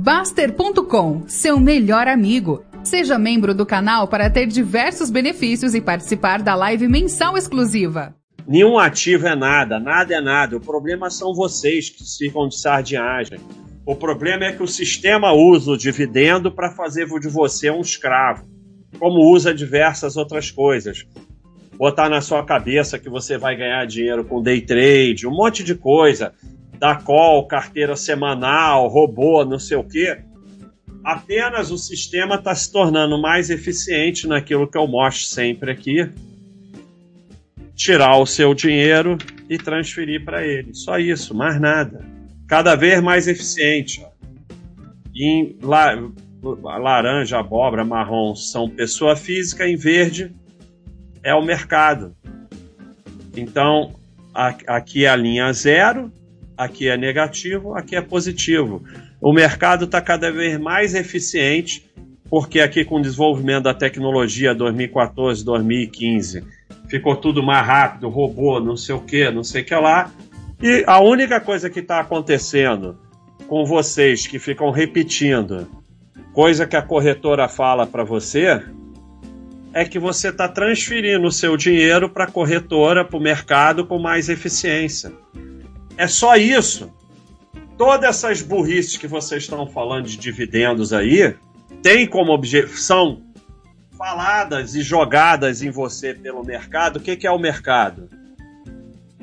Baster.com, seu melhor amigo. Seja membro do canal para ter diversos benefícios e participar da live mensal exclusiva. Nenhum ativo é nada, nada é nada. O problema são vocês que ficam de sardinhagem. O problema é que o sistema usa o dividendo para fazer de você um escravo, como usa diversas outras coisas. Botar na sua cabeça que você vai ganhar dinheiro com day trade, um monte de coisa da call, carteira semanal, robô, não sei o quê, apenas o sistema está se tornando mais eficiente naquilo que eu mostro sempre aqui. Tirar o seu dinheiro e transferir para ele. Só isso, mais nada. Cada vez mais eficiente. Em la, laranja, abóbora, marrom são pessoa física, em verde é o mercado. Então, aqui é a linha zero, aqui é negativo, aqui é positivo. O mercado está cada vez mais eficiente, porque aqui com o desenvolvimento da tecnologia 2014, 2015, ficou tudo mais rápido, robô, não sei o que, não sei o que lá. E a única coisa que está acontecendo com vocês que ficam repetindo coisa que a corretora fala para você é que você está transferindo o seu dinheiro para a corretora, para o mercado com mais eficiência. É só isso. Todas essas burrices que vocês estão falando de dividendos aí tem como objeção faladas e jogadas em você pelo mercado. O que, que é o mercado?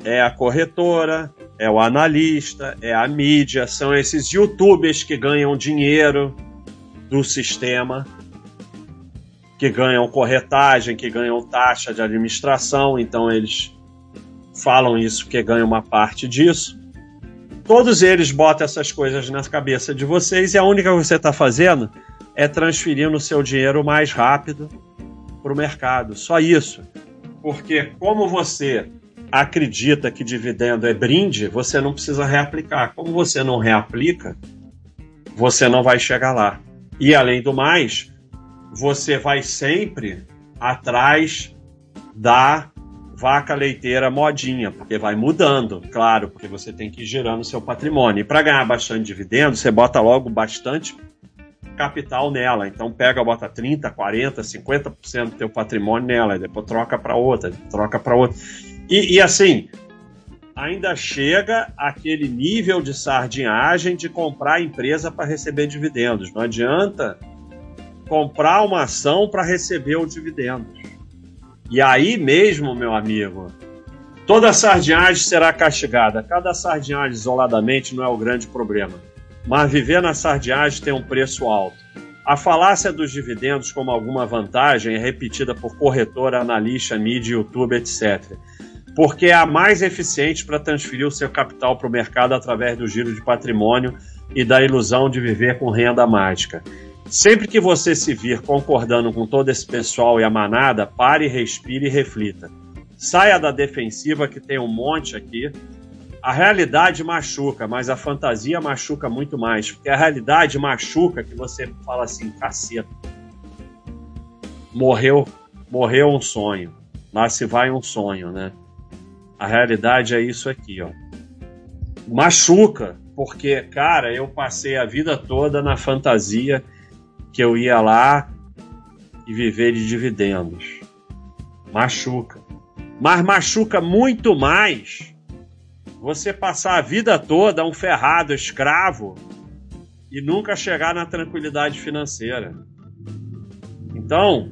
É a corretora, é o analista, é a mídia, são esses youtubers que ganham dinheiro do sistema, que ganham corretagem, que ganham taxa de administração, então eles falam isso porque ganham uma parte disso. Todos eles botam essas coisas na cabeça de vocês e a única coisa que você está fazendo é transferindo o seu dinheiro mais rápido para o mercado. Só isso. Porque como você acredita que dividendo é brinde, você não precisa reaplicar. Como você não reaplica, você não vai chegar lá. E além do mais, você vai sempre atrás da vaca leiteira modinha, porque vai mudando, claro, porque você tem que ir gerando seu patrimônio. E para ganhar bastante dividendo, você bota logo bastante capital nela. Então pega, bota 30, 40, 50% do teu patrimônio nela, e depois troca para outra, troca para outra. E, e assim, ainda chega aquele nível de sardinhagem de comprar a empresa para receber dividendos. Não adianta comprar uma ação para receber o dividendo. E aí mesmo, meu amigo, toda sardinhagem será castigada. Cada sardinhagem isoladamente não é o grande problema. Mas viver na sardinhagem tem um preço alto. A falácia dos dividendos como alguma vantagem é repetida por corretora, analista, mídia, YouTube, etc. Porque é a mais eficiente para transferir o seu capital para o mercado através do giro de patrimônio e da ilusão de viver com renda mágica. Sempre que você se vir concordando com todo esse pessoal e a manada, pare, respire e reflita. Saia da defensiva, que tem um monte aqui. A realidade machuca, mas a fantasia machuca muito mais. Porque a realidade machuca que você fala assim, caceta. Morreu, morreu um sonho. Lá se vai um sonho, né? A realidade é isso aqui, ó. Machuca, porque, cara, eu passei a vida toda na fantasia que eu ia lá e viver de dividendos. Machuca. Mas machuca muito mais você passar a vida toda um ferrado escravo e nunca chegar na tranquilidade financeira. Então,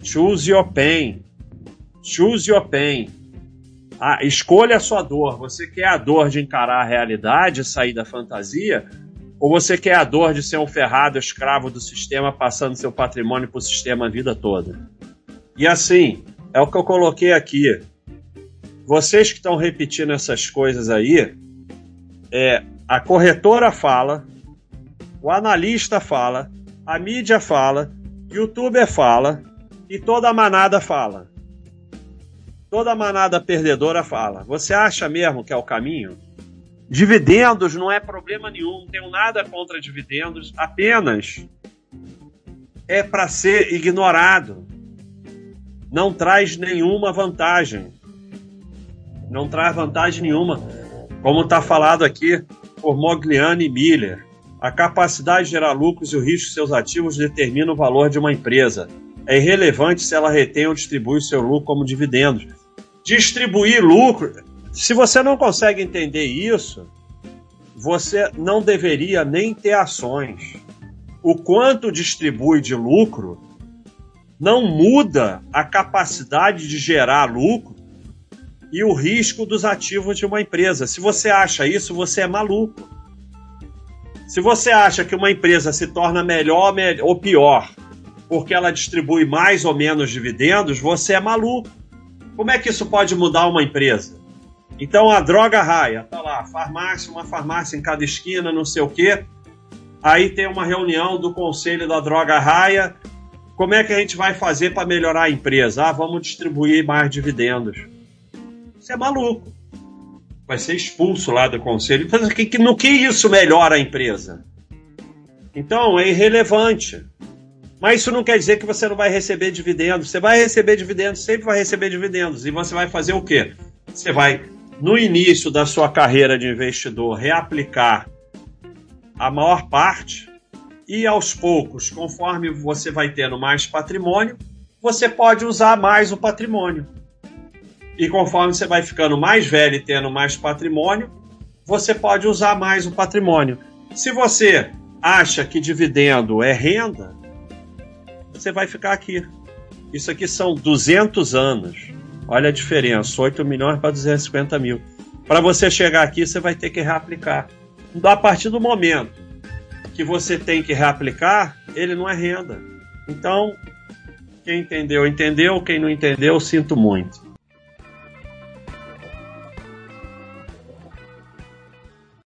choose your pain. Choose your pain. Ah, escolha a sua dor. Você quer a dor de encarar a realidade, sair da fantasia? Ou você quer a dor de ser um ferrado escravo do sistema, passando seu patrimônio para o sistema a vida toda? E assim, é o que eu coloquei aqui. Vocês que estão repetindo essas coisas aí, é, a corretora fala, o analista fala, a mídia fala, o youtuber fala e toda a manada fala. Toda a manada perdedora fala. Você acha mesmo que é o caminho? Dividendos não é problema nenhum, não tenho nada contra dividendos, apenas é para ser ignorado. Não traz nenhuma vantagem. Não traz vantagem nenhuma. Como está falado aqui por Mogliani e Miller. A capacidade de gerar lucros e o risco de seus ativos determina o valor de uma empresa. É irrelevante se ela retém ou distribui seu lucro como dividendos. Distribuir lucro. Se você não consegue entender isso, você não deveria nem ter ações. O quanto distribui de lucro não muda a capacidade de gerar lucro e o risco dos ativos de uma empresa. Se você acha isso, você é maluco. Se você acha que uma empresa se torna melhor ou pior porque ela distribui mais ou menos dividendos, você é maluco. Como é que isso pode mudar uma empresa? Então a droga raia, tá lá, farmácia, uma farmácia em cada esquina, não sei o quê. Aí tem uma reunião do conselho da droga raia. Como é que a gente vai fazer para melhorar a empresa? Ah, vamos distribuir mais dividendos. Você é maluco. Vai ser expulso lá do conselho. Então, no que isso melhora a empresa? Então, é irrelevante. Mas isso não quer dizer que você não vai receber dividendos. Você vai receber dividendos, sempre vai receber dividendos. E você vai fazer o quê? Você vai, no início da sua carreira de investidor, reaplicar a maior parte e aos poucos, conforme você vai tendo mais patrimônio, você pode usar mais o patrimônio. E conforme você vai ficando mais velho e tendo mais patrimônio, você pode usar mais o patrimônio. Se você acha que dividendo é renda, você vai ficar aqui. Isso aqui são 200 anos. Olha a diferença: 8 milhões para 250 mil. Para você chegar aqui, você vai ter que reaplicar. A partir do momento que você tem que reaplicar, ele não é renda. Então, quem entendeu, entendeu. Quem não entendeu, sinto muito.